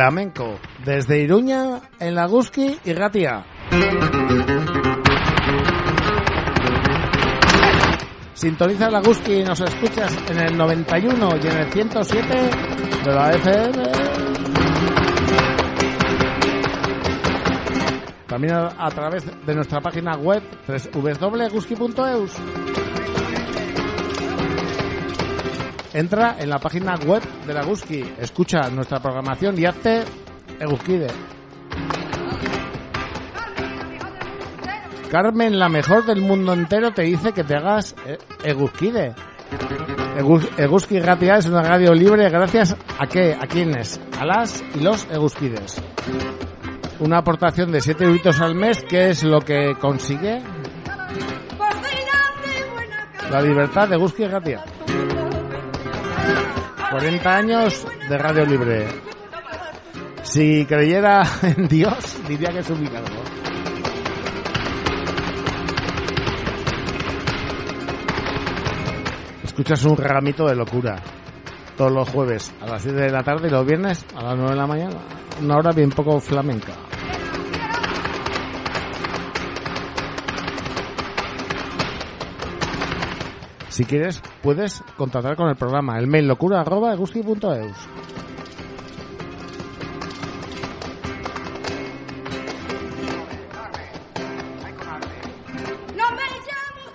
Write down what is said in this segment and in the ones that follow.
Flamenco desde Iruña en Laguski y Gatia. Sintoniza Laguski y nos escuchas en el 91 y en el 107 de la FM. También a, través de nuestra página web www.guski.eus. Entra en la página web de la Guski, escucha nuestra programación y hazte Eguskide. Carmen, la mejor del mundo entero, te dice que te hagas eh, Eguskide. Eguski Gatia es una radio libre gracias a qué, a quiénes, a las y los Eguskides. Una aportación de 7 euros al mes, ¿qué es lo que consigue? La libertad de Eguski Gatia. 40 años de Radio Libre. Si creyera en Dios, diría que es un milagro. Escuchas un ramito de locura todos los jueves a las 7 de la tarde y los viernes a las 9 de la mañana. Una hora bien poco flamenca. Si quieres, puedes contactar con el programa. El mail locura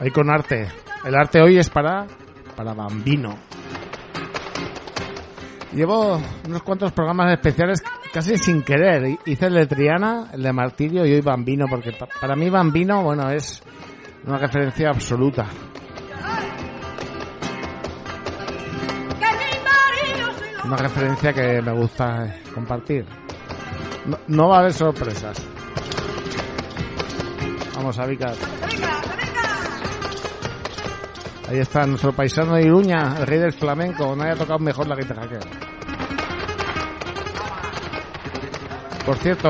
Ahí con arte. El arte hoy es para, para Bambino. Llevo unos cuantos programas especiales casi sin querer. Hice el de Triana, el de Martirio y hoy Bambino, porque para mí Bambino, bueno, es una referencia absoluta. Una referencia que me gusta compartir. No, va a haber sorpresas. Vamos, a Vicas. Ahí está nuestro paisano de Iruña, el rey del flamenco. No haya tocado mejor la guitarra que él. Por cierto,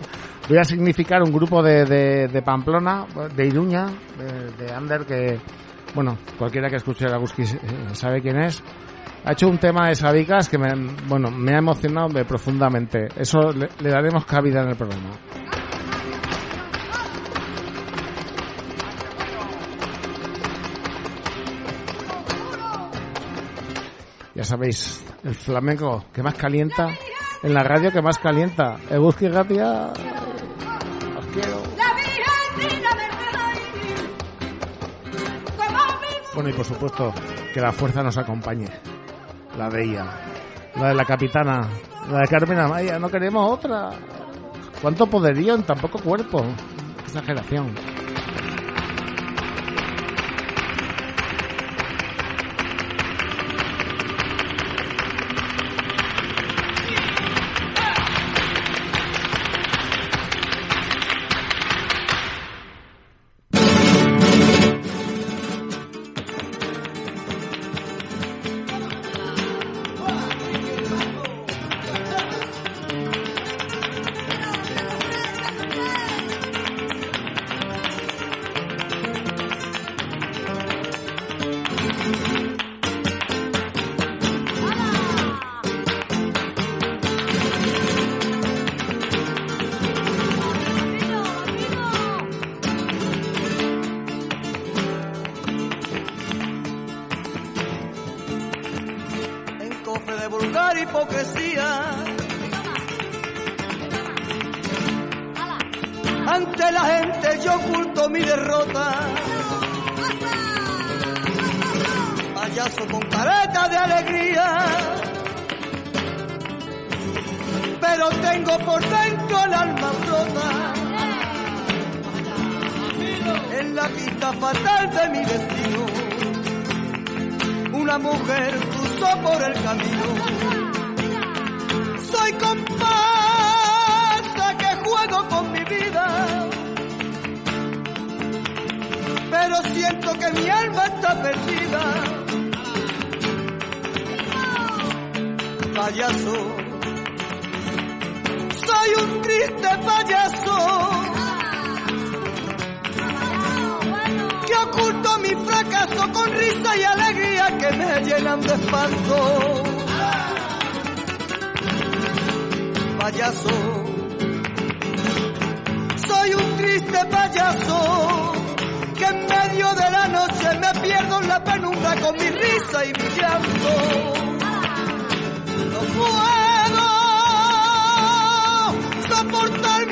voy a significar un grupo de, de, Pamplona, de Iruña, de, de Ander, que, bueno, cualquiera que escuche la Guski sabe quién es ha hecho un tema de Sabicas que me, bueno, me ha emocionado profundamente. Eso le, daremos cabida en el programa. Ya sabéis, el flamenco que más calienta, en la radio que más calienta. Ebuski Gatia, os quiero. Bueno, y por supuesto, que la fuerza nos acompañe la de ella, la de la capitana, la de Carmen Amaya. No queremos otra. ¿Cuánto poderío en tan poco cuerpo? Exageración.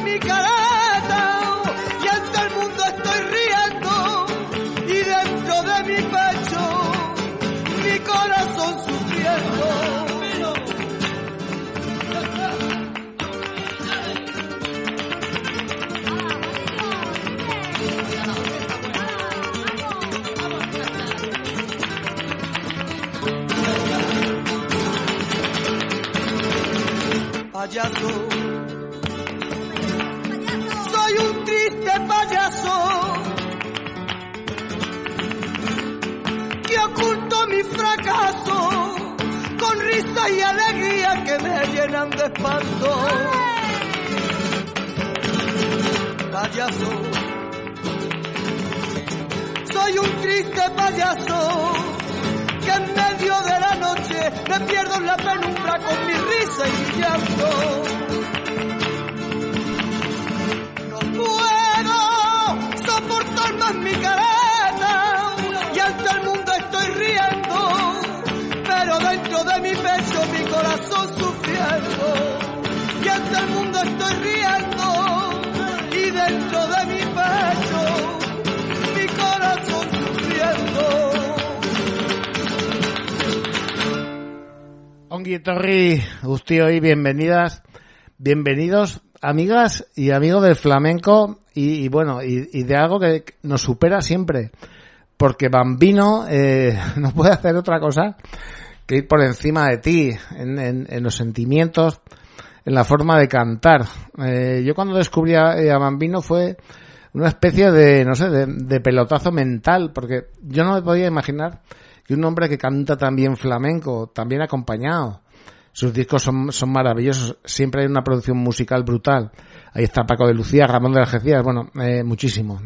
Mi careta y ante el mundo estoy riendo y dentro de mi pecho mi corazón sufriendo. Payaso, fracaso con risa y alegría que me llenan de espanto. Payaso, soy un triste payaso que en medio de la noche me pierdo en la penumbra con mi risa y mi llanto. No puedo soportar más mi careta Ongi etorri guztioi, bienvenidas, bienvenidos amigas y amigos del flamenco y, y bueno, y, y, de algo que nos supera siempre, porque Bambino eh, no puede hacer otra cosa que ir por encima de ti en, en, en los sentimientos, en la forma de cantar. Eh, yo cuando descubrí a, a, Bambino fue una especie de, no sé, de, de pelotazo mental, porque yo no me podía imaginar que un hombre que canta también flamenco, también acompañado. Sus discos son, son maravillosos, siempre hay una producción musical brutal. Ahí está Paco de Lucía, Ramón de Algeciras, bueno, eh, muchísimo.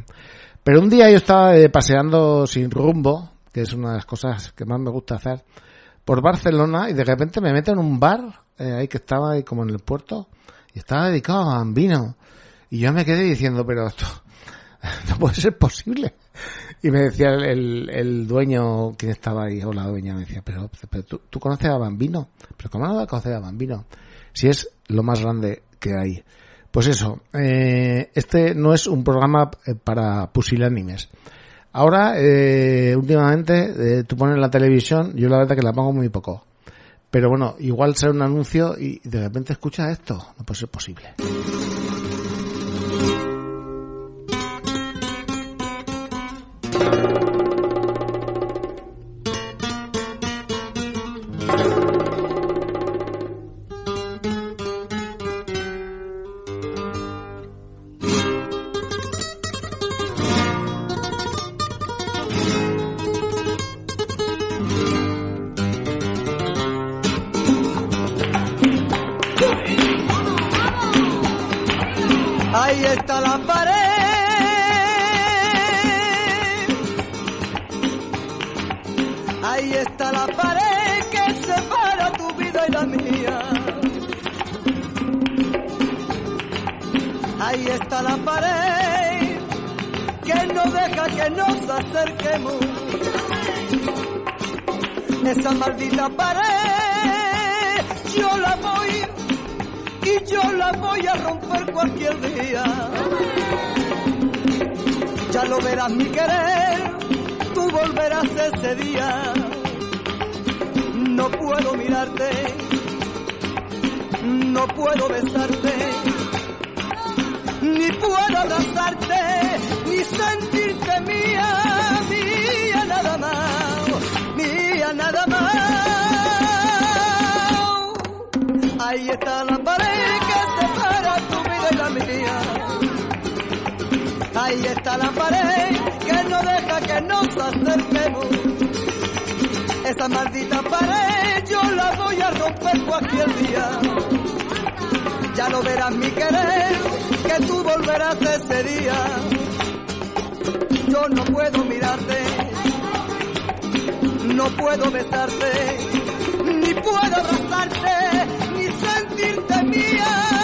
Pero un día yo estaba eh, paseando sin rumbo, que es una de las cosas que más me gusta hacer, por Barcelona y de repente me meto en un bar, eh, ahí que estaba ahí como en el puerto, y estaba dedicado a Bambino. Y yo me quedé diciendo, pero esto no puede ser posible. Y me decía el, el, dueño, quien estaba ahí, o la dueña, me decía, pero, pero ¿tú, ¿tú, conoces a Bambino? ¿Pero cómo no vas a conocer a Bambino? Si es lo más grande que hay. Pues eso, eh, este no es un programa para pusilánimes. Ahora, eh, últimamente, eh, tú pones la televisión, yo la verdad que la pongo muy poco. Pero bueno, igual sale un anuncio y de repente escucha esto. No puede ser posible. Lo verás mi querer, tú volverás ese día. No puedo mirarte, no puedo besarte, ni puedo abrazarte, ni sentirte mía, mía nada más, mía nada más. Ahí está la pared Ahí está la pared que no deja que nos acerquemos. Esa maldita pared yo la voy a romper cualquier día. Ya lo verás mi querer, que tú volverás ese día. Yo no puedo mirarte, no puedo besarte, ni puedo abrazarte, ni sentirte mía,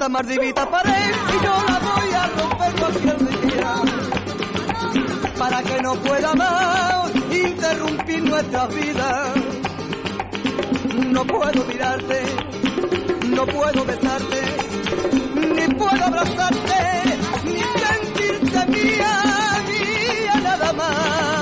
Esa maldita pared y yo la voy a romper cualquier día para que no pueda más interrumpir nuestra vida. No puedo mirarte, no puedo besarte, ni puedo abrazarte, ni sentirte mía, mía nada más,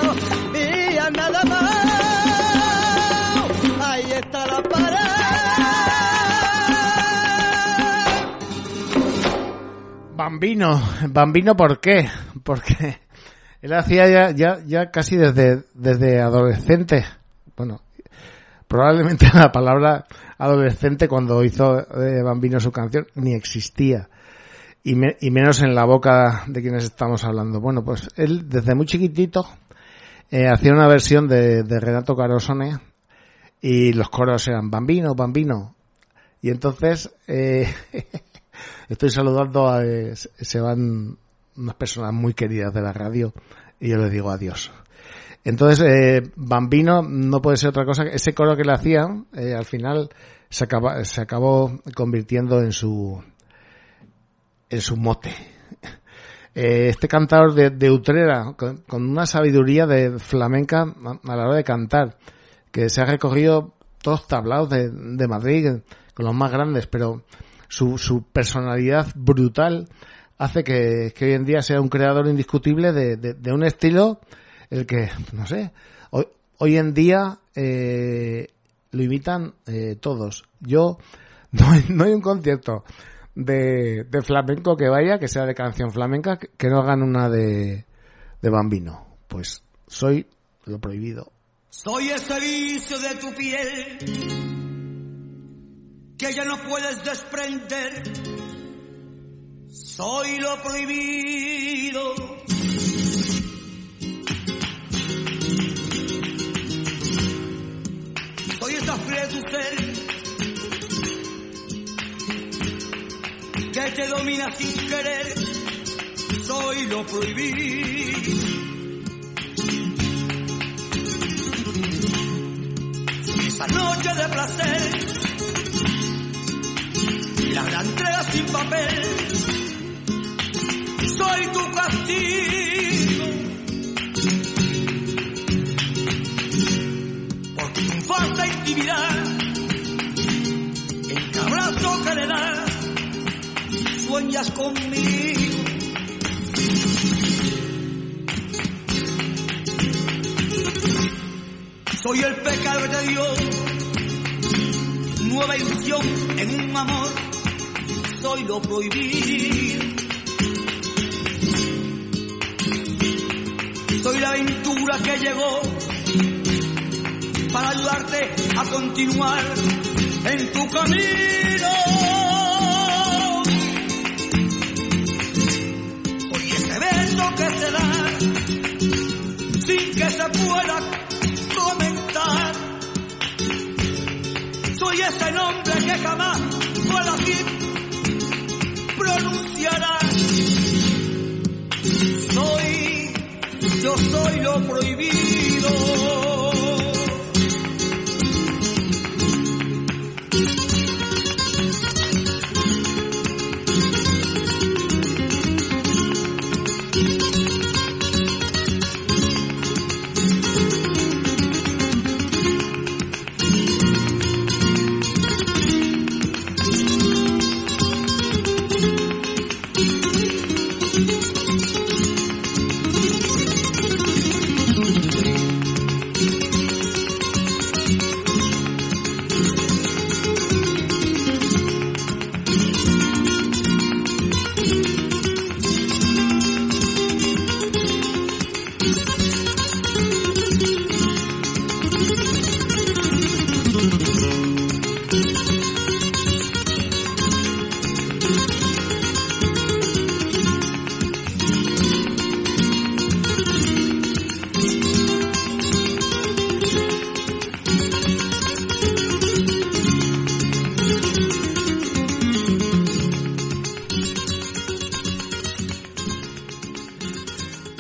Bambino, Bambino, ¿por qué? Porque él hacía ya, ya, ya casi desde, desde adolescente, bueno, probablemente la palabra adolescente cuando hizo eh, Bambino su canción ni existía. Y, me- y menos en la boca de quienes estamos hablando. Bueno, pues él desde muy chiquitito eh, hacía una versión de, de Renato Carosone y los coros eran Bambino, Bambino. Y entonces eh, estoy saludando a... eh, se- van unas personas muy queridas de la radio y yo les digo adiós. Entonces, eh, Bambino no puede ser otra cosa ese coro que le hacían, eh, al final se, acaba, se acabó convirtiendo en su, en su mote. Eh, este cantador de, de Utrera, con, con una sabiduría de flamenca a, la hora de cantar, que se ha recorrido todos tablados de Madrid, con los más grandes, pero su, su personalidad brutal hace que, que hoy en día sea un creador indiscutible de, de, un estilo el que, no sé, hoy, hoy en día eh, lo imitan eh, todos. Yo, no hay, no hay un concierto de, de flamenco que vaya, que sea de canción flamenca, que, no hagan una de, de bambino. Pues soy lo prohibido. Soy ese vicio de tu piel que ya no puedes desprender. Soy lo prohibido. Soy esa fría tu ser que te domina sin querer. Soy lo prohibido. esa noche de placer, la gran entrega sin papel, soy tu castigo. Por tu falsa intimidad, el abrazo que le das, sueñas conmigo. Soy el pecado que te dio nueva ilusión en un amor. Soy lo prohibido. Soy la aventura que llegó para ayudarte a continuar en tu camino. Soy ese beso que se da sin que se pueda comentar. Soy ese nombre que jamás yo soy lo prohibido.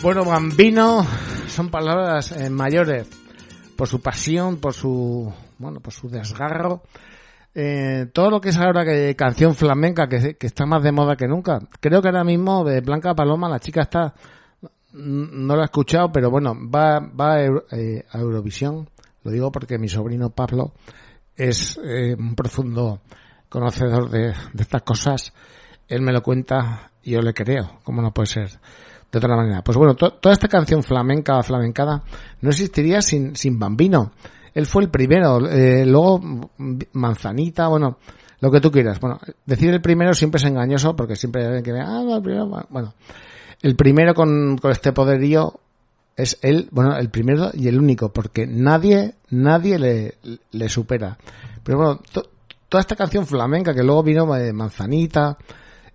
Bueno, Bambino son palabras eh, mayores por su pasión, por su bueno, por su desgarro. Eh, todo lo que es ahora que canción flamenca que, está más de moda que nunca. Creo que ahora mismo de Blanca Paloma la chica está no la he escuchado, pero bueno, va, va a, eh, Eurovisión. Lo digo porque mi sobrino Pablo es un profundo conocedor de, de estas cosas. Él me lo cuenta y yo le creo, como no puede ser de otra manera. Pues bueno, toda esta canción flamenca, flamencada, no existiría sin, sin Bambino. Él fue el primero, eh, luego Manzanita, bueno, lo que tú quieras. Bueno, decir el primero siempre es engañoso porque siempre hay alguien que ah, el primero, bueno. El primero con, con este poderío es él, bueno, el primero y el único, porque nadie, nadie le, le supera. Pero bueno, toda esta canción flamenca que luego vino de Manzanita,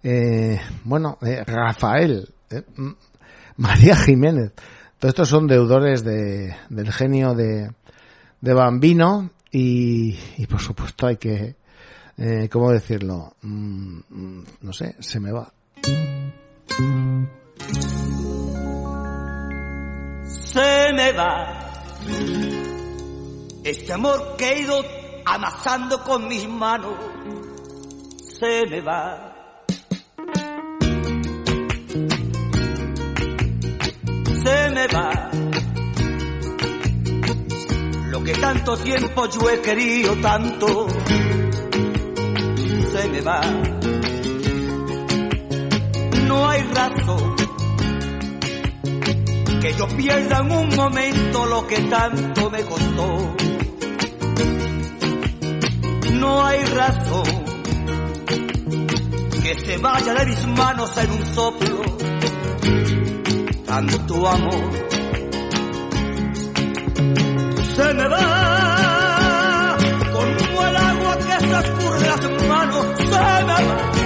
eh, bueno, eh, Rafael, eh, María Jiménez. Todos estos son deudores de, del genio de, de Bambino y, y, por supuesto hay que, eh, ¿cómo decirlo? Mm, mm, no sé, se me va. Se me va este amor que he ido amasando con mis manos. Se me va se me va. Lo que tanto tiempo yo he querido tanto, se me va. No hay razón que yo pierda en un momento lo que tanto me costó. No hay razón que se vaya de mis manos en un soplo tu amor. Se me va como el agua que se escurre las manos, se me va.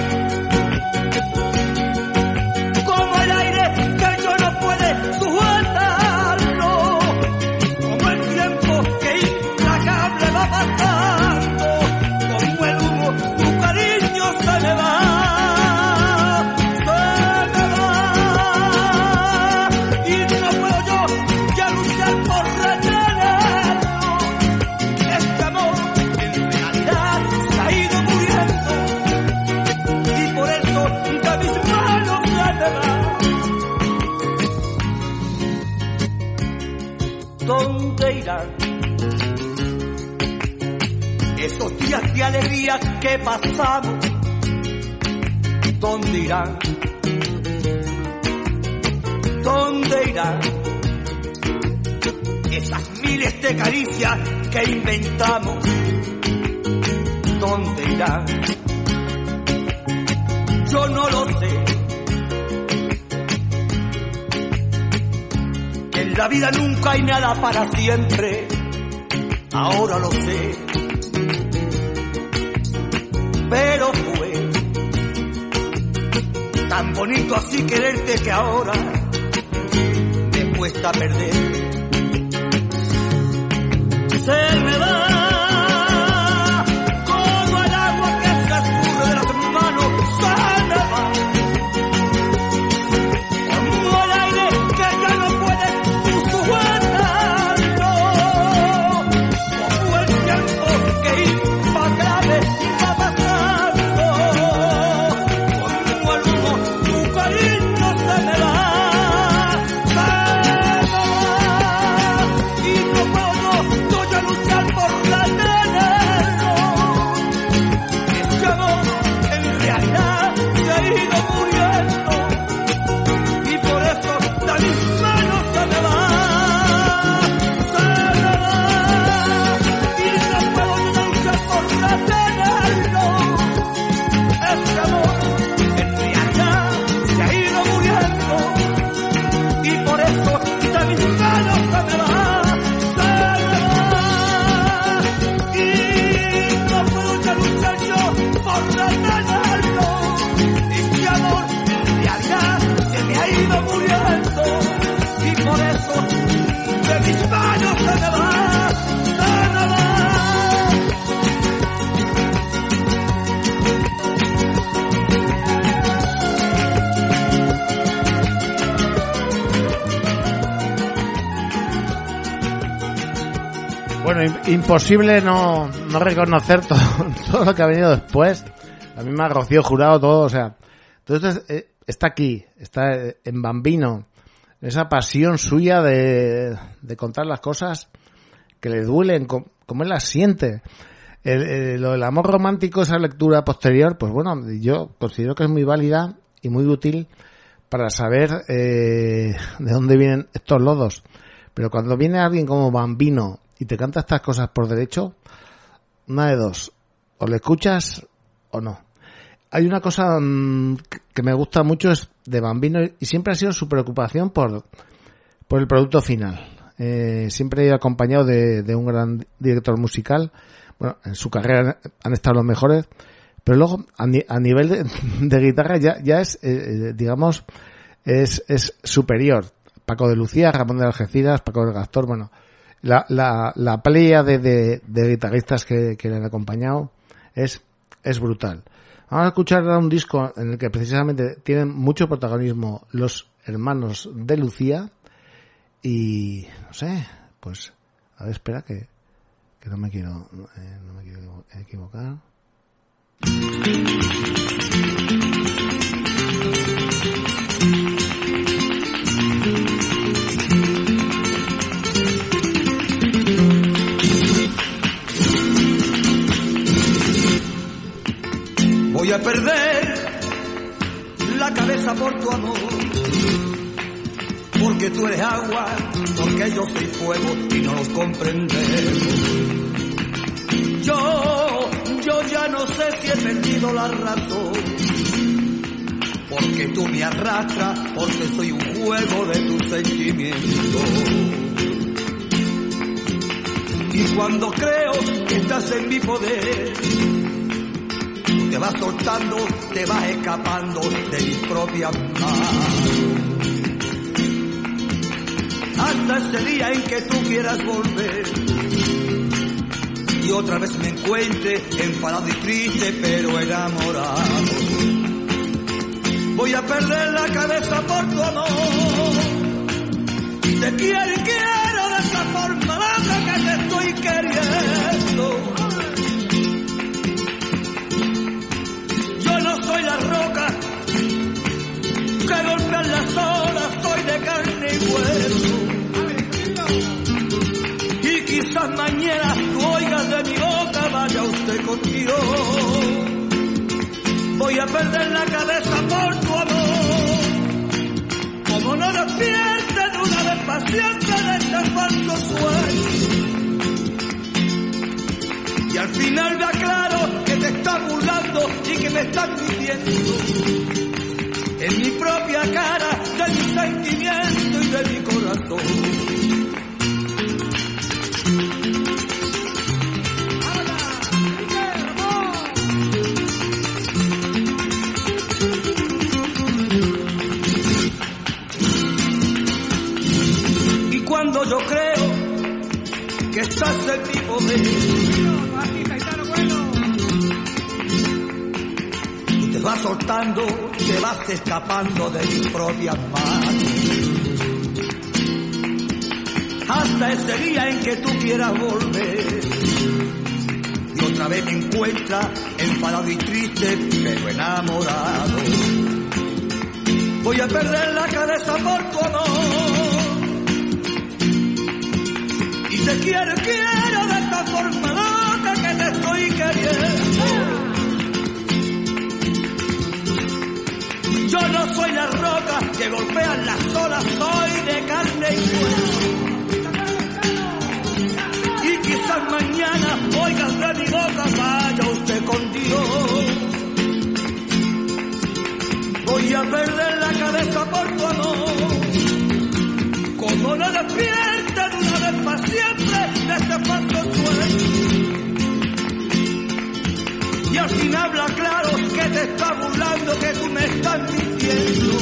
Que pasamos, ¿dónde irán? ¿Dónde irán? Esas miles de caricias que inventamos, ¿dónde irán? Yo no lo sé. En la vida nunca hay nada para siempre, ahora lo sé bonito así quererte que ahora me cuesta perder. Se me. Imposible no, no reconocer todo, todo, lo que ha venido después. La misma Rocío Jurado, todo, o sea. Entonces, eh, está aquí, está en Bambino. Esa pasión suya de, de contar las cosas que le duelen, como él las siente. El, lo del amor romántico, esa lectura posterior, pues bueno, yo considero que es muy válida y muy útil para saber eh, de dónde vienen estos lodos. Pero cuando viene alguien como Bambino y te canta estas cosas por derecho, una de dos, o le escuchas o no. Hay una cosa mm, que me gusta mucho es de Bambino y siempre ha sido su preocupación por, por el producto final. Eh, siempre he acompañado de, de, un gran director musical. Bueno, en su carrera han estado los mejores, pero luego a, a nivel de, de, guitarra ya, ya es, eh, eh, digamos, es, es superior. Paco de Lucía, Ramón de Algeciras, Paco del Gastor, bueno, la, la, la playa de, de, de guitarristas que, que, le han acompañado es, es brutal. Vamos a escuchar un disco en el que precisamente tienen mucho protagonismo los hermanos de Lucía y no sé, pues a ver, espera que, que no me quiero eh, no me quiero equivocar. Voy a perder la cabeza por tu amor, porque tú eres agua, porque yo soy fuego y no los comprendemos. Yo, yo ya no sé si he perdido la razón, porque tú me arrastras, porque soy un juego de tus sentimientos. Y cuando creo que estás en mi poder, te vas soltando, te vas escapando de mis propias manos. Hasta ese día en que tú quieras volver y otra vez me encuentre enfadado y triste pero enamorado. Voy a perder la cabeza por tu amor. Te quiero y quiero de esa forma loca que te estoy queriendo. Perder la cabeza por tu amor. Como no despierte de una vez paciente de este falso sueño. Y al final me aclaro que te estás burlando y que me estás mintiendo. En mi propia cara, de mi sentimiento y de mi corazón. Cuando yo creo que estás en mi poder, te vas soltando, te vas escapando de mis propias manos. Hasta ese día en que tú quieras volver. Y otra vez me encuentra enfadado y triste, pero enamorado. Voy a perder la cabeza por tu amor. Y te quiero, de esta forma loca que te estoy queriendo. Yo no soy la roca que golpean las olas, soy de carne y hueso. Y quizás mañana oigas de mi boca, vaya usted con Dios. Voy a perder la cabeza por tu amor. Como no despierte de una vez para siempre de este falso sueño. Y al fin habla claro que te está burlando, que tú me estás mintiendo.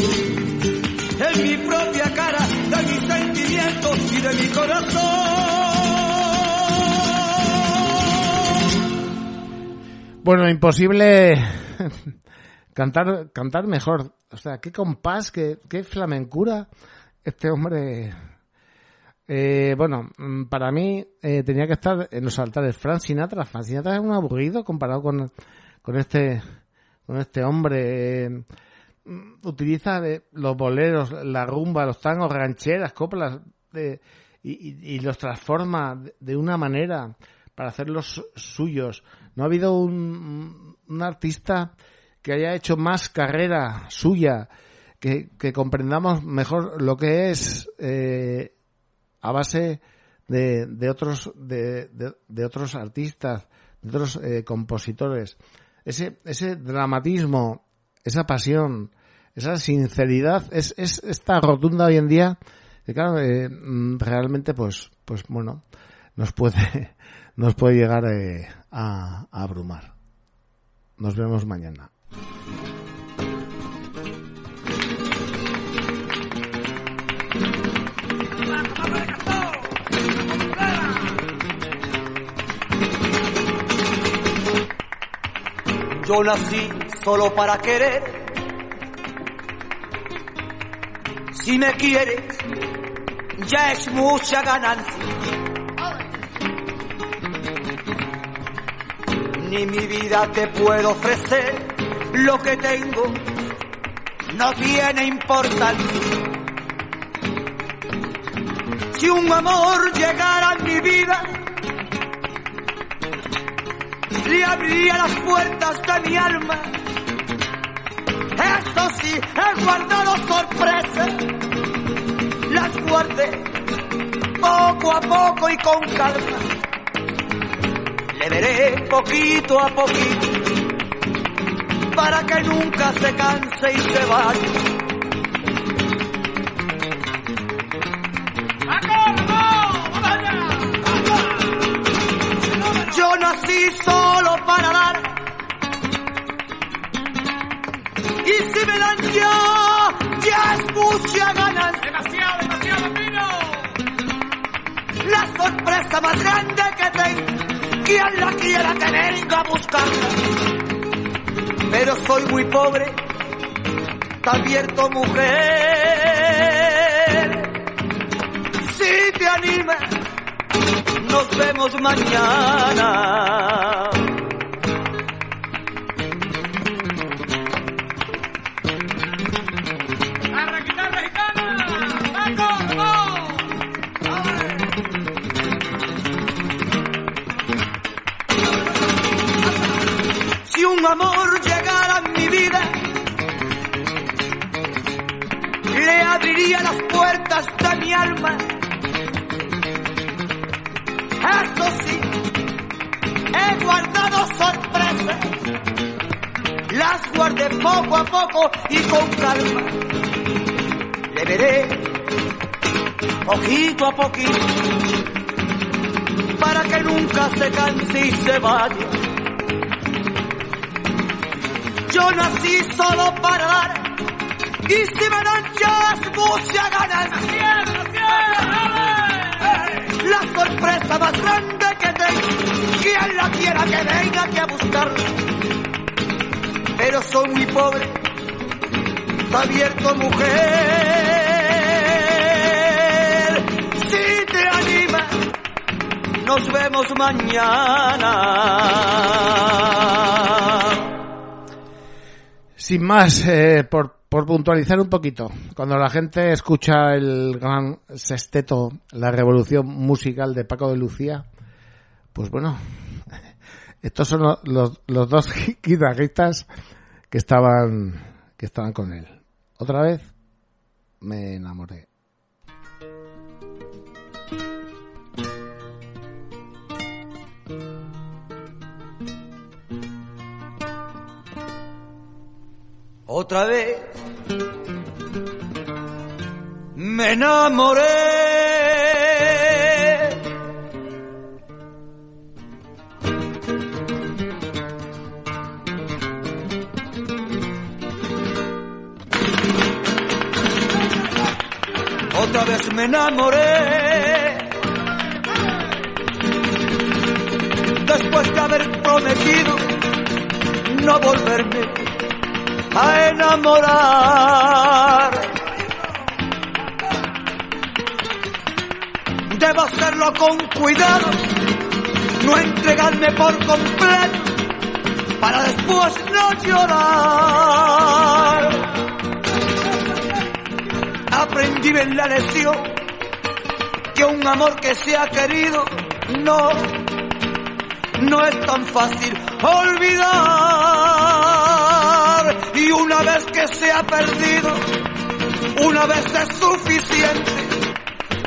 En mi propia cara, de mis sentimientos y de mi corazón. Bueno, imposible cantar, cantar mejor. O sea, qué compás, qué, qué flamencura este hombre Eh, bueno, mm, para mí eh, tenía que estar en los altares Frank Sinatra. Frank Sinatra es un aburrido comparado con, con este con este hombre. Eh, mm, utiliza los boleros, la rumba, los tangos, rancheras, coplas y, los transforma de una manera para hacerlos suyos. No ha habido un, un artista que haya hecho más carrera suya, que, que comprendamos mejor lo que es eh, a base de, de otros de, de, otros artistas, de otros eh, compositores. Ese, ese dramatismo, esa pasión, esa sinceridad, es, es esta rotunda hoy en día que claro, eh, mm, realmente pues, pues bueno, nos puede, nos puede llegar eh, a, a abrumar. Nos vemos mañana. Yo nací solo para querer. Si me quieres, ya es mucha ganancia. Ni mi vida te puedo ofrecer, lo que tengo no tiene importancia. Si un amor llegara a mi vida, le abriría las puertas de mi alma. Eso sí, he guardado sorpresas, las guardé poco a poco y con calma. Le veré poquito a poquito para que nunca se canse y se vaya. nací solo para dar. Y si me dan ya, ya es mucha ganas. Demasiado, demasiado vino. La sorpresa más grande que tengo, quien la quiera que venga a buscarla. Pero soy muy pobre, te advierto mujer. Si te animas nos vemos mañana. Alma eso sí, he guardado sorpresas. Las guardé poco a poco y con calma. Le veré poquito a poquito para que nunca se canse y se vaya. Yo nací solo para dar y si me dan ya mucha ganancia la sorpresa más grande que tengo. Quien la quiera que venga aquí a buscarla. Pero soy muy pobre, está abierto mujer. Si te anima, nos vemos mañana. Sin más, eh, por por puntualizar un poquito, cuando la gente escucha el gran sexteto, la revolución musical de Paco de Lucía, pues bueno, estos son los, los dos guitarristas que estaban, que estaban con él. Otra vez me enamoré. Otra vez me enamoré. Otra vez me enamoré. Después de haber prometido no volverme a enamorar. Debo hacerlo con cuidado, no entregarme por completo para después no llorar. Aprendí en la lección que un amor que se ha querido no, no es tan fácil olvidar. Una vez que se ha perdido, una vez es suficiente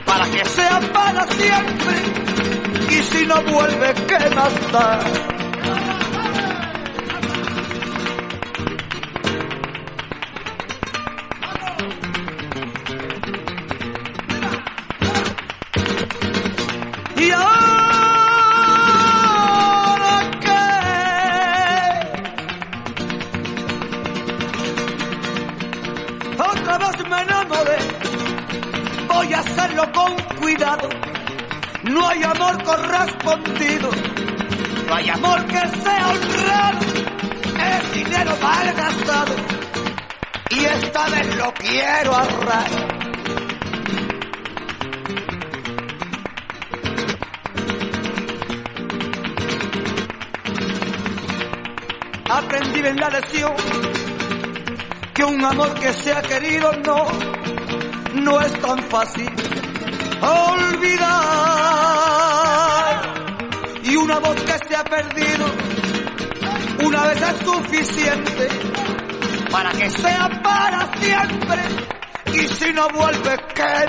para que sea para siempre. Y si no vuelve, ¿qué más da?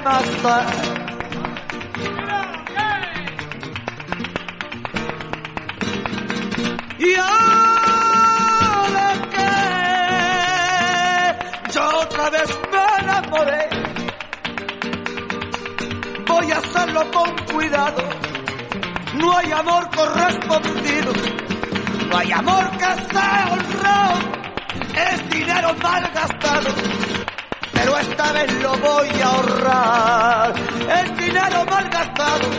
Y ahora que yo otra vez me enamoré, voy a hacerlo con cuidado. No hay amor correspondido, no hay amor que sea honrado, es dinero mal gastado. Esta vez lo voy a ahorrar, es dinero mal gastado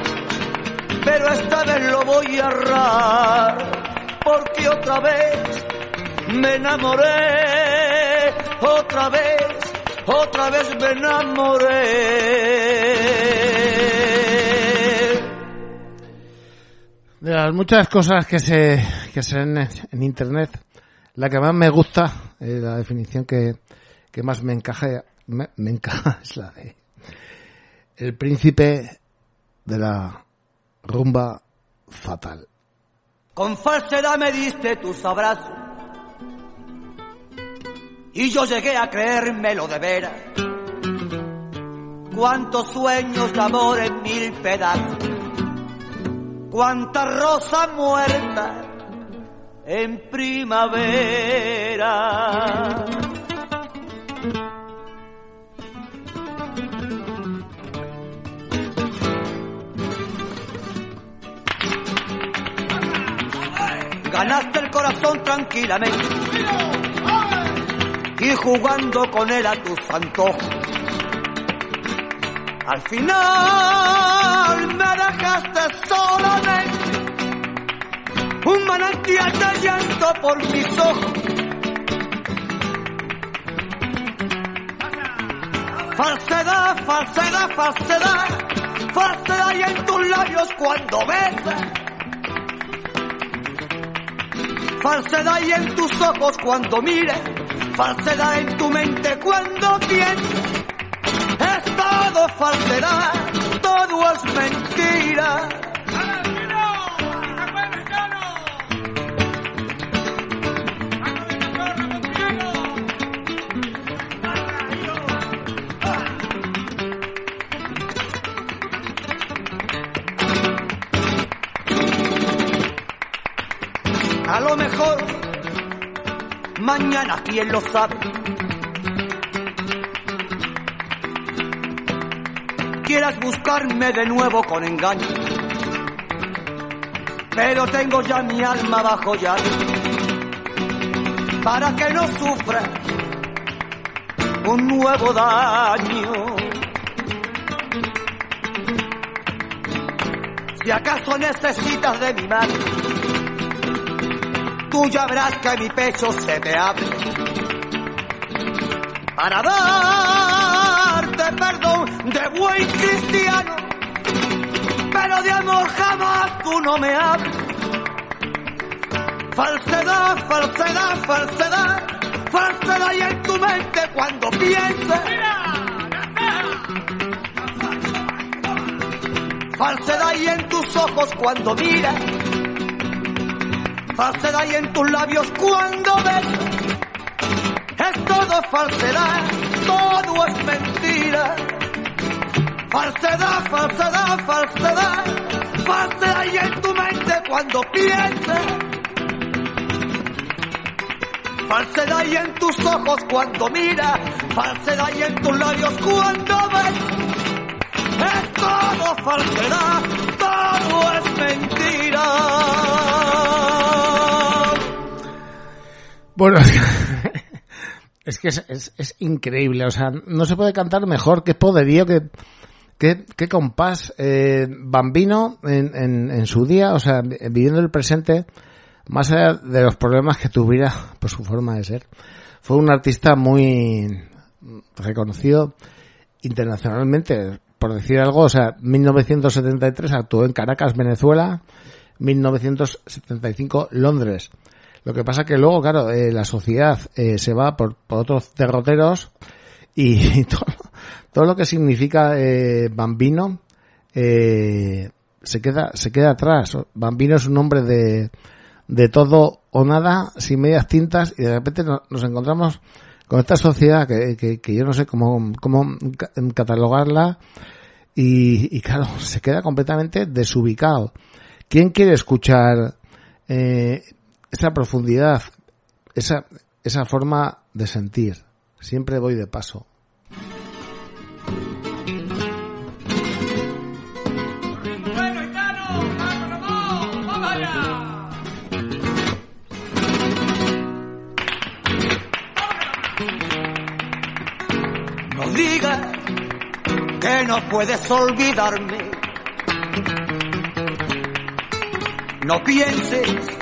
pero esta vez lo voy a ahorrar porque otra vez me enamoré, otra vez, otra vez me enamoré. De las muchas cosas que se, que se ven en internet, la que más me gusta, eh, la definición que, que más me encaja, me, encaja es el príncipe de la rumba fatal. Con falsedad me diste tus abrazos y yo llegué a creérmelo de veras. Cuántos sueños de amor en mil pedazos, cuánta rosa muerta en primavera. Ganaste el corazón tranquilamente y jugando con él a tus antojos. Al final me dejaste solamente un manantial de llanto por mis ojos. Falsedad, falsedad, falsedad, falsedad y en tus labios cuando besas. Falsedad y en tus ojos cuando mires, falsedad en tu mente cuando piensas. Es todo falsedad, todo es mentira. Mañana quién lo sabe. Quieras buscarme de nuevo con engaño, pero tengo ya mi alma bajo llave para que no sufra un nuevo daño. Si acaso necesitas de mi mano, tú ya verás que mi pecho se te abre para darte perdón de buen cristiano pero de jamás tú no me hablas. Falsedad, falsedad, falsedad, falsedad y en tu mente cuando piensas. Falsedad y en tus ojos cuando miras. Falsedad y en tus labios cuando ves. Es todo falsedad, todo es mentira. Falsedad, falsedad, falsedad, falsedad y en tu mente cuando piensas. Falsedad y en tus ojos cuando miras, falsedad y en tus labios cuando ves. Es todo falsedad, todo es mentira. Bueno, es que es, es, increíble, o sea, no se puede cantar mejor, qué poderío, qué, qué, qué compás. Eh, Bambino en, en su día, o sea, viviendo el presente, más allá de los problemas que tuviera por su forma de ser, fue un artista muy reconocido internacionalmente, por decir algo, o sea, 1973 actuó en Caracas, Venezuela, 1975 Londres. Lo que pasa que luego, claro, eh, la sociedad eh, se va por, por, otros derroteros y, todo, todo, lo que significa eh, Bambino se queda se queda atrás. Bambino es un hombre de, de todo o nada, sin medias tintas y de repente nos, encontramos con esta sociedad que, que, que, yo no sé cómo, cómo catalogarla y, y, claro, se queda completamente desubicado. ¿Quién quiere escuchar eh, esa profundidad, esa, esa forma de sentir? Siempre voy de paso. No digas que no puedes olvidarme. No pienses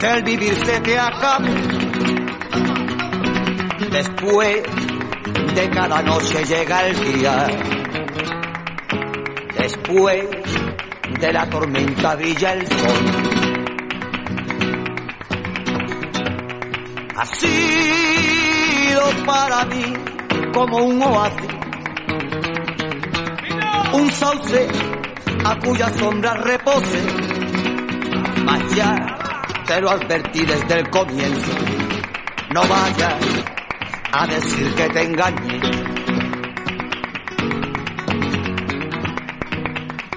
que el vivir se te acabe. Después de cada noche llega el día. Después de la tormenta brilla el sol. Ha sido para mí como un oasis un sauce a cuya sombra repose. Mas ya te lo advertí desde el comienzo. No vayas a decir que te engañé.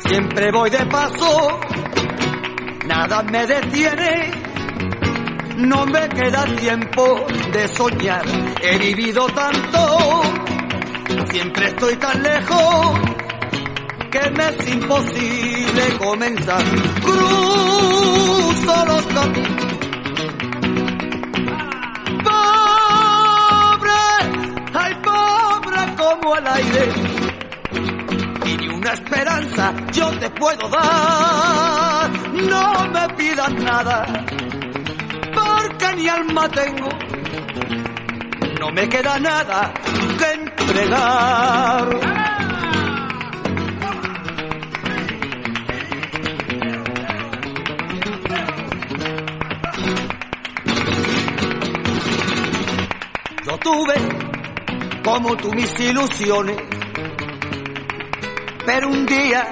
Siempre voy de paso, nada me detiene. No me queda tiempo de soñar. He vivido tanto, siempre estoy tan lejos que me es imposible comenzar. Cruzo los caminos. Pobre, ay pobre como el aire. Y ni una esperanza yo te puedo dar. No me pidas nada, porque ni alma tengo. No me queda nada que entregar. Tuve como tú mis ilusiones, pero un día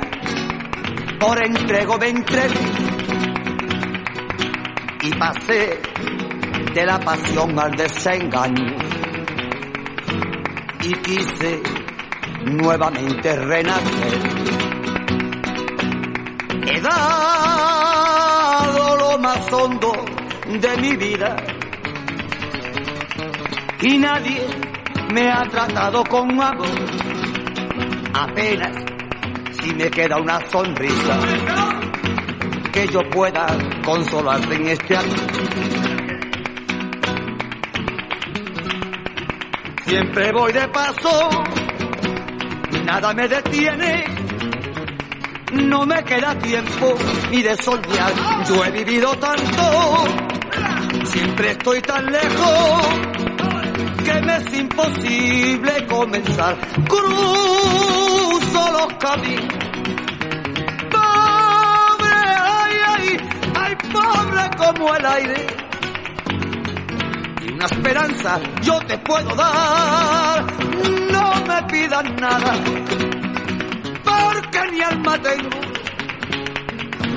por entrego me entregué y pasé de la pasión al desengaño. Y quise nuevamente renacer. He dado lo más hondo de mi vida y nadie me ha tratado con amor. Apenas si me queda una sonrisa que yo pueda consolarte en este año. Siempre voy de paso, nada me detiene, no me queda tiempo ni de soñar. Yo he vivido tanto, siempre estoy tan lejos es imposible comenzar. Cruzo los caminos. Pobre, ay, ay, ay, pobre como el aire. Y una esperanza yo te puedo dar. No me pidas nada, porque ni alma tengo.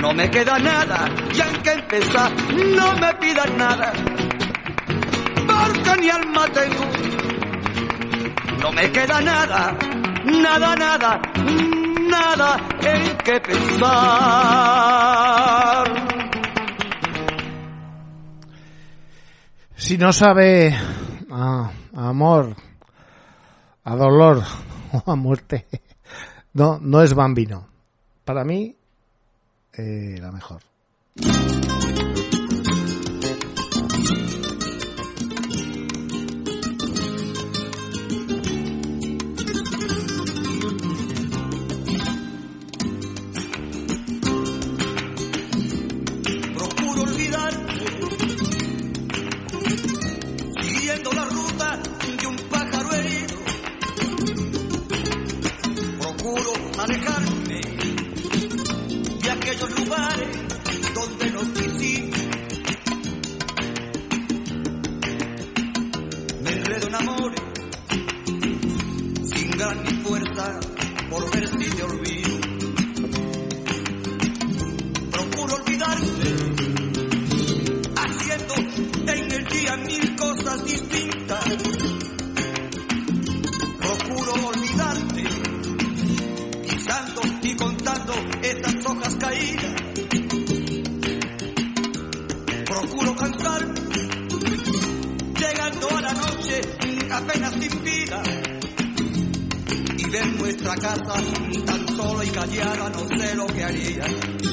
No me queda nada, ya en que empezar, no me pidas nada ni alma tengo. No me queda nada, nada, nada, nada en que pensar. Si no sabe a amor, a dolor o a muerte, no, no es bambino. Para mí, eh, la mejor. Aquellos lugares donde nos quisimos. Me enredo en amores, sin ganas ni fuerza, por ver si te olvido. Procuro olvidarte, haciendo en el día mil cosas distintas. Contando esas hojas caídas. Procuro cantar, llegando a la noche apenas sin vida. Y ver nuestra casa tan sola y callada, no sé lo que haría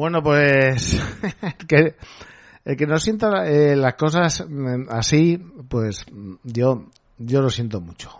Bueno, pues el que, el que no sienta eh, las cosas mm, así, pues yo, yo lo siento mucho.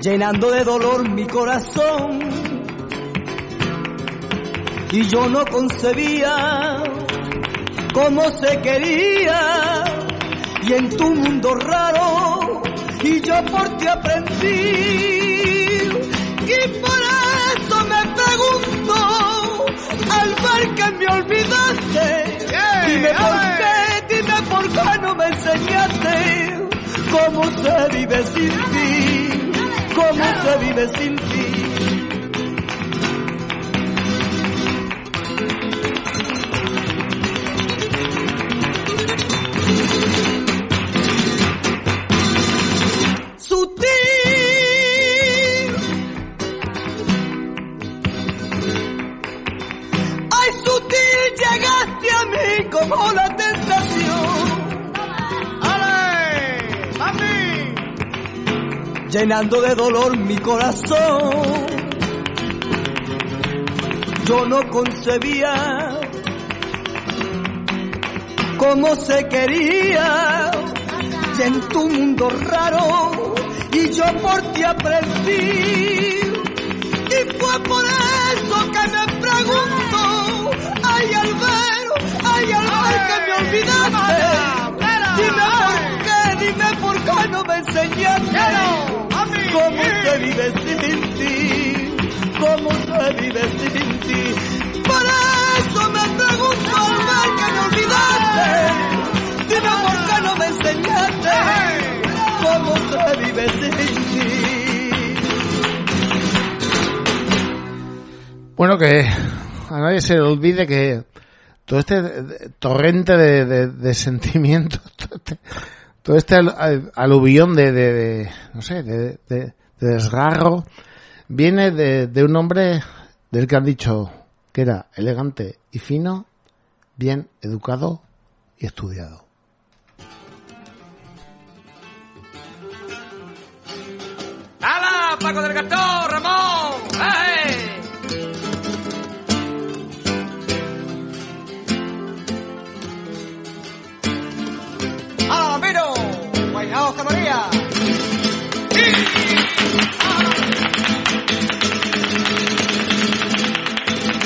Llenando de dolor mi corazón. Y yo no concebía cómo se quería. Y en tu mundo raro y yo por ti aprendí. Y por eso me pregunto al ver que me olvidaste dime por qué dime por qué no me enseñaste cómo se vive sin ti cómo se vive sin ti llenando de dolor mi corazón. Yo no concebía cómo se quería. Y en tu mundo raro y yo por ti aprendí. Y fue por eso que me pregunto ay al ver ay al ver que me olvidaste. Dime por qué dime por qué no me enseñaste cómo se vive sin ti cómo se vive sin ti por eso me pregunto al ver que me olvidaste Dime por qué no me enseñaste. Cómo se vive sin ti. Bueno, que a nadie se le olvide que todo este torrente de, de- de sentimientos, este, todo este al- al- aluvión de, no sé, de, de- de desgarro, viene de, un hombre del que han dicho que era elegante y fino, bien educado y estudiado. ¡Hala, Paco del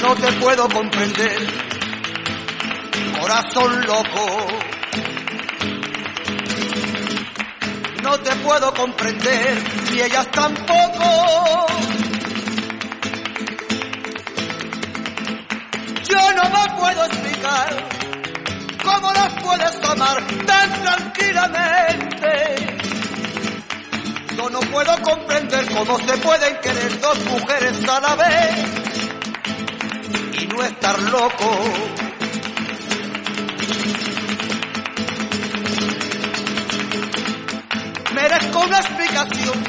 No te puedo comprender, corazón loco. No te puedo comprender, ni ellas tampoco. Yo no me puedo explicar cómo las puedes amar tan tranquilamente. Yo no puedo comprender cómo se pueden querer dos mujeres a la vez y no estar loco. Merezco una explicación,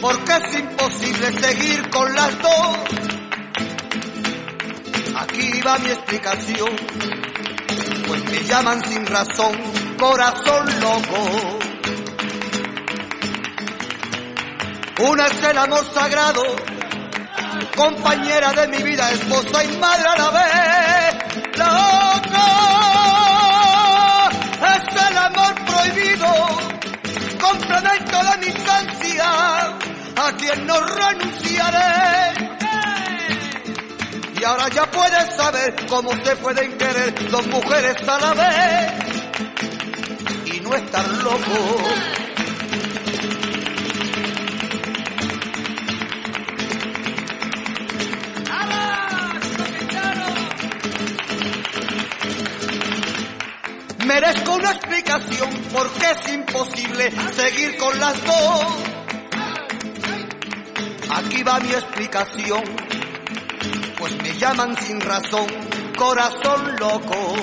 porque es imposible seguir con las dos. Aquí va mi explicación, me llaman sin razón, corazón loco. Una es el amor sagrado, compañera de mi vida, esposa y madre a la vez. La otra es el amor prohibido, complemento de mi instancia, a quien no renunciaré. Y ahora ya puedes saber cómo se pueden querer dos mujeres a la vez y no estar loco. Merezco una explicación porque es imposible seguir con las dos. Aquí va mi explicación, llaman sin razón, corazón loco.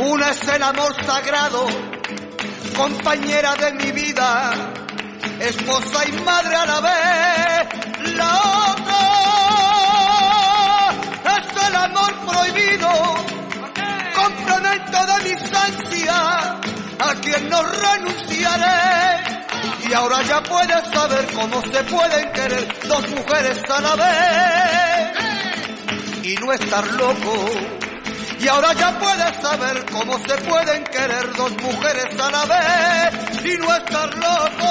Una es el amor sagrado, compañera de mi vida, esposa y madre a la vez. La otra es el amor prohibido, complemento de mis ansias, a quien no renunciaré. Y ahora ya puedes saber cómo se pueden querer dos mujeres a la vez y no estar loco. Y ahora ya puedes saber cómo se pueden querer dos mujeres a la vez y no estar loco.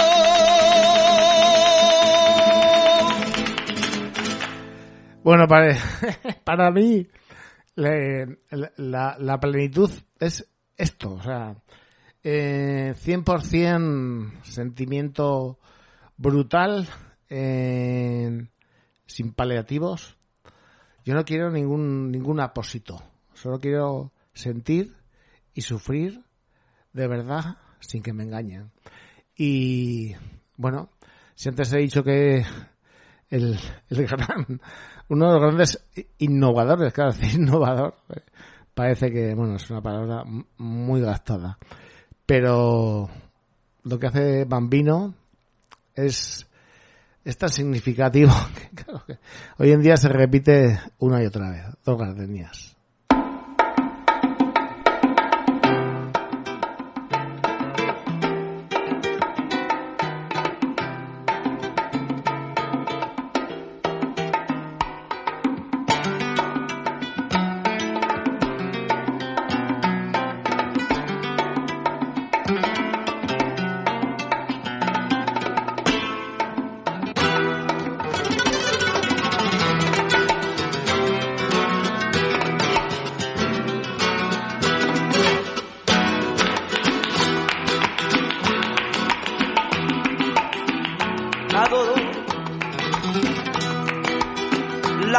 Bueno, para, para mí la plenitud es esto, o sea, eh, 100% sentimiento brutal, eh, sin paliativos. Yo no quiero ningún, ningún apósito, solo quiero sentir y sufrir de verdad sin que me engañen. Y bueno, si antes he dicho que el, el gran, uno de los grandes innovadores, claro, innovador, eh, parece que, bueno, es una palabra muy gastada. Pero lo que hace Bambino es, es tan significativo que, claro, que hoy en día se repite una y otra vez. Dos gardenias.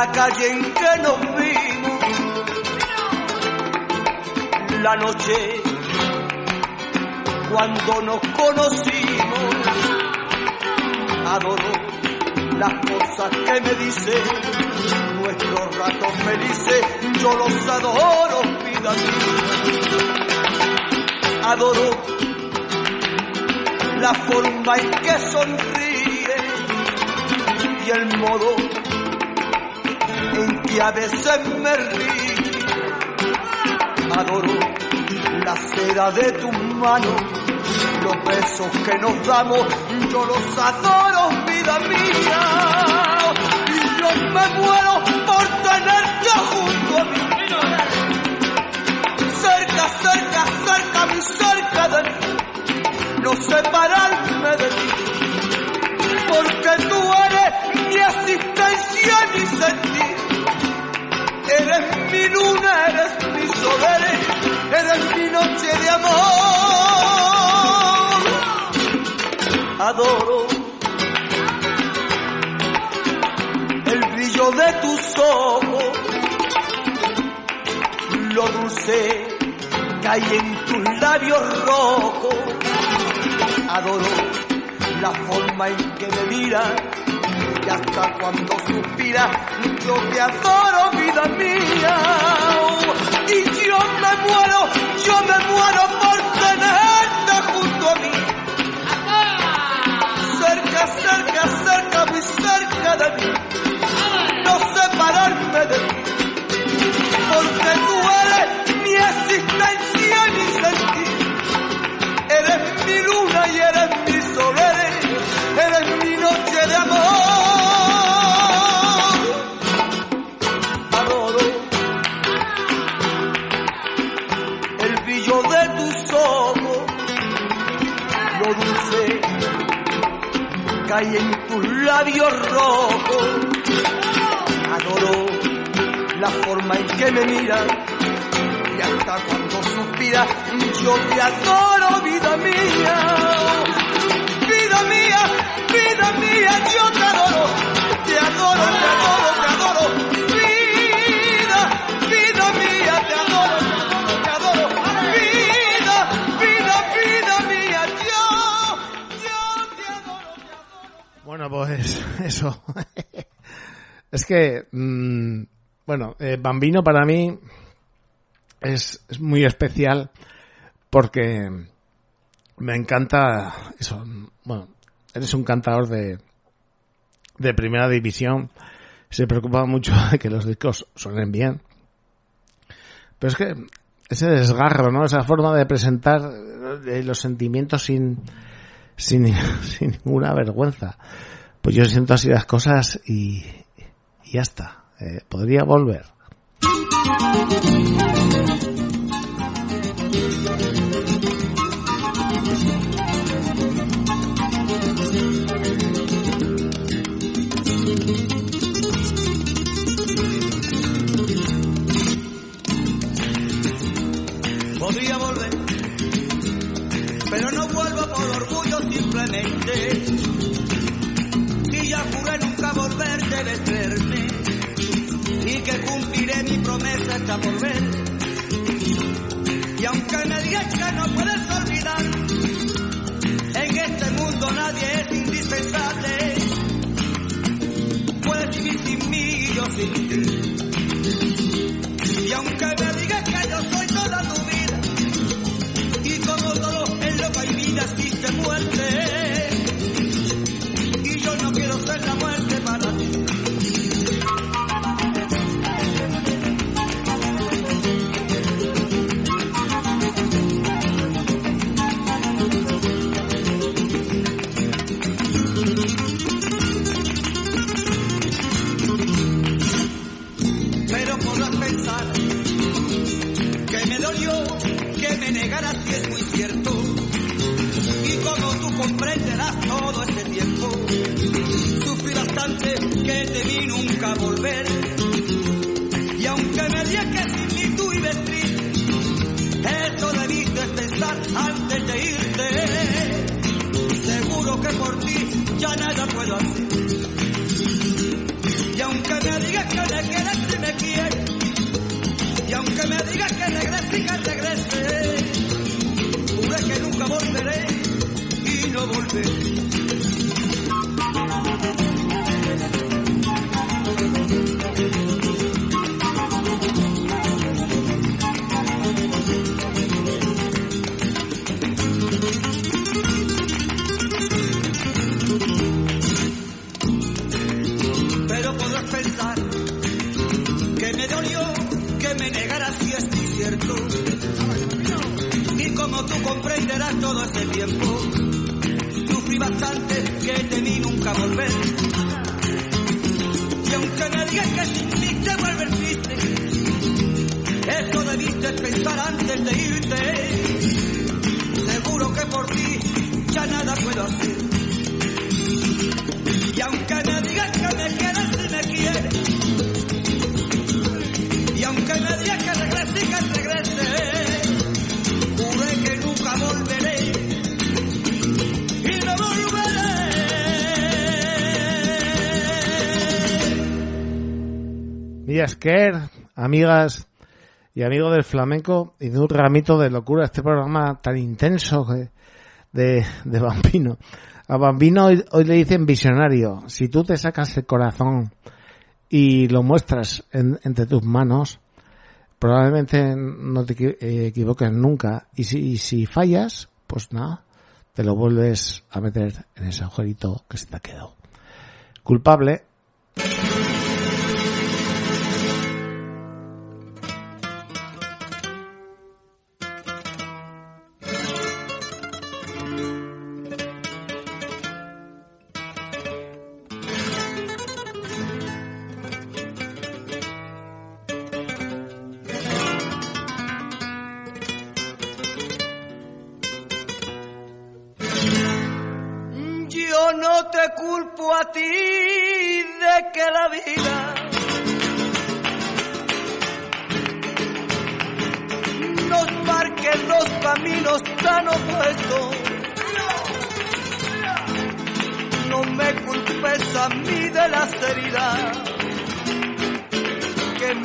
La calle en que nos vimos, la noche cuando nos conocimos, adoro las cosas que me dice, nuestros ratos felices, yo los adoro, vida mía, adoro la forma en que sonríe y el modo en que a veces me ríe. Adoro la seda de tus manos, los besos que nos damos, yo los adoro, vida mía. Y yo me muero por tenerte junto a mí. Cerca, cerca, cerca, muy cerca de mí no separarme de ti, porque tú eres mi existencia y mi sentir. Eres mi luna, eres mi sol, eres, mi noche de amor. Adoro el brillo de tus ojos, lo dulce que hay en tus labios rojos adoro la forma en que me miras y hasta cuando suspiras yo te adoro vida mía. Y yo me muero yo me muero por tenerte junto a mí. Cerca cerca cerca muy cerca de mí y hasta cuando suspira yo te adoro vida mía. Vida mía vida mía yo te adoro. Te adoro te adoro te adoro. Vida vida mía te adoro te adoro. Vida vida vida mía yo yo te adoro te adoro. Bueno, pues eso. es que, mm, bueno, eh, Bambino para mí es, muy especial porque me encanta eso. Bueno, eres un cantador de, de primera división. Se preocupa mucho de que los discos suenen bien. Pero es que ese desgarro, ¿no? Esa forma de presentar los sentimientos sin, sin, sin ninguna vergüenza. Pues yo siento así las cosas y, y ya está. Eh, podría volver. Podría volver, pero no vuelvo por orgullo simplemente. Si ya juré nunca volver, debes creerme. Y que cumpliré mi promesa hasta volver. Y aunque me digas que no puedes olvidar, en este mundo nadie es indispensable. Puedes vivir sin mí y yo sin ti. Y aunque me digas que yo soy toda tu vida, y como todo en lo que hay vida existe muerte, ya nada puedo hacer. Y aunque me digas que quieres y me quieres, y aunque me digas que regrese y que regrese, juré que nunca volveré y no volveré. Como tú comprenderás todo ese tiempo, sufrí bastante que temí nunca volver. Y aunque me digas que sin mí te vuelves triste, eso debiste pensar antes de irte. Mira, Esquer, amigas y amigos del flamenco, y de un ramito de locura este programa tan intenso de, de Bambino. A Bambino hoy, hoy le dicen visionario. Si tú te sacas el corazón y lo muestras en- entre tus manos, probablemente no te eh, equivoques nunca. Y si, y si fallas, pues nada, te lo vuelves a meter en ese agujerito que se te ha quedado. Culpable,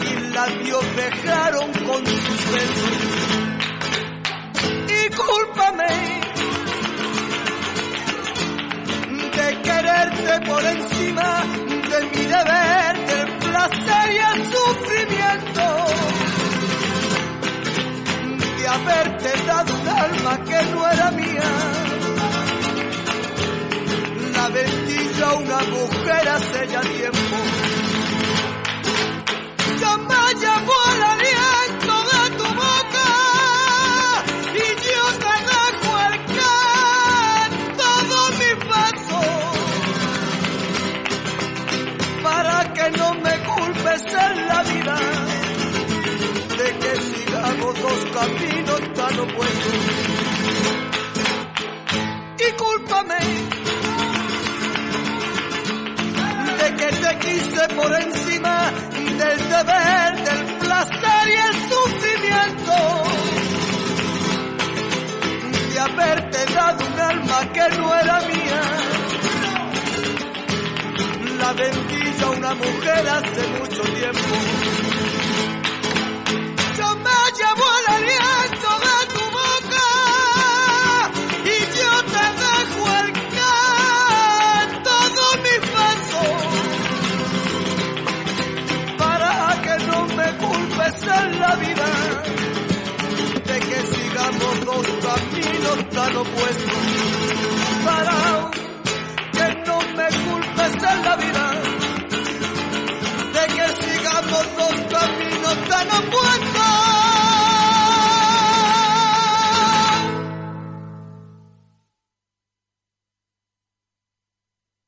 que mis labios dejaron con sus besos. Y cúlpame de quererte por encima de mi deber, del placer y el sufrimiento, de haberte dado un alma que no era mía. La vendí yo a una mujer hace ya tiempo. Caminos tan opuestos. Y cúlpame de que te quise por encima del deber, del placer y el sufrimiento. De haberte dado un alma que no era mía. La vendí a una mujer hace mucho tiempo. Yo me llevo el aliento de lado opuesto. Para que no me culpes en la vida, de que sigamos dos caminos tan opuestos.